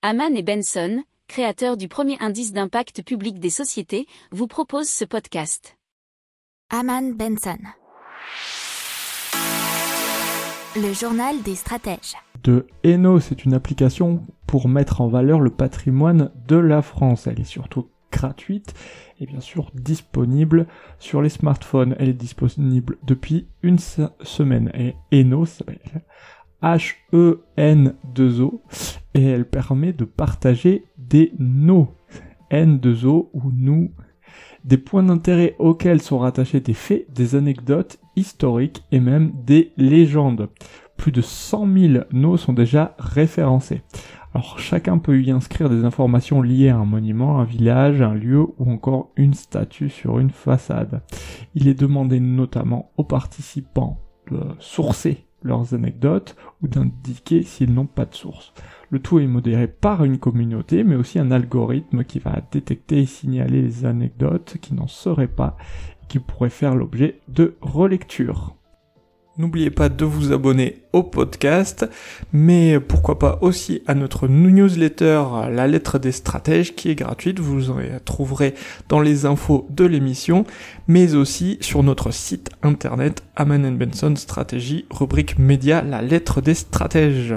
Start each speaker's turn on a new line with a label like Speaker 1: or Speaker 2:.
Speaker 1: Haman et Benson, créateurs du premier indice d'impact public des sociétés, vous proposent ce podcast.
Speaker 2: Haman Benson. Le journal des stratèges.
Speaker 3: De Eno, c'est une application pour mettre en valeur le patrimoine de la France. Elle est surtout gratuite et bien sûr disponible sur les smartphones. Elle est disponible depuis une semaine et Eno s'appelle H-E-N-2-O et elle permet de partager des nos N2O ou nous des points d'intérêt auxquels sont rattachés des faits, des anecdotes historiques et même des légendes. Plus de 100 000 nos sont déjà référencés. Alors chacun peut y inscrire des informations liées à un monument, un village, un lieu ou encore une statue sur une façade. Il est demandé notamment aux participants de sourcer leurs anecdotes ou d'indiquer s'ils n'ont pas de source. Le tout est modéré par une communauté, mais aussi un algorithme qui va détecter et signaler les anecdotes qui n'en seraient pas et qui pourraient faire l'objet de relecture. N'oubliez pas de vous abonner au podcast, mais pourquoi pas aussi à notre newsletter La lettre des stratèges qui est gratuite, vous en trouverez dans les infos de l'émission, mais aussi sur notre site internet Aman Benson Stratégie, rubrique média La lettre des stratèges.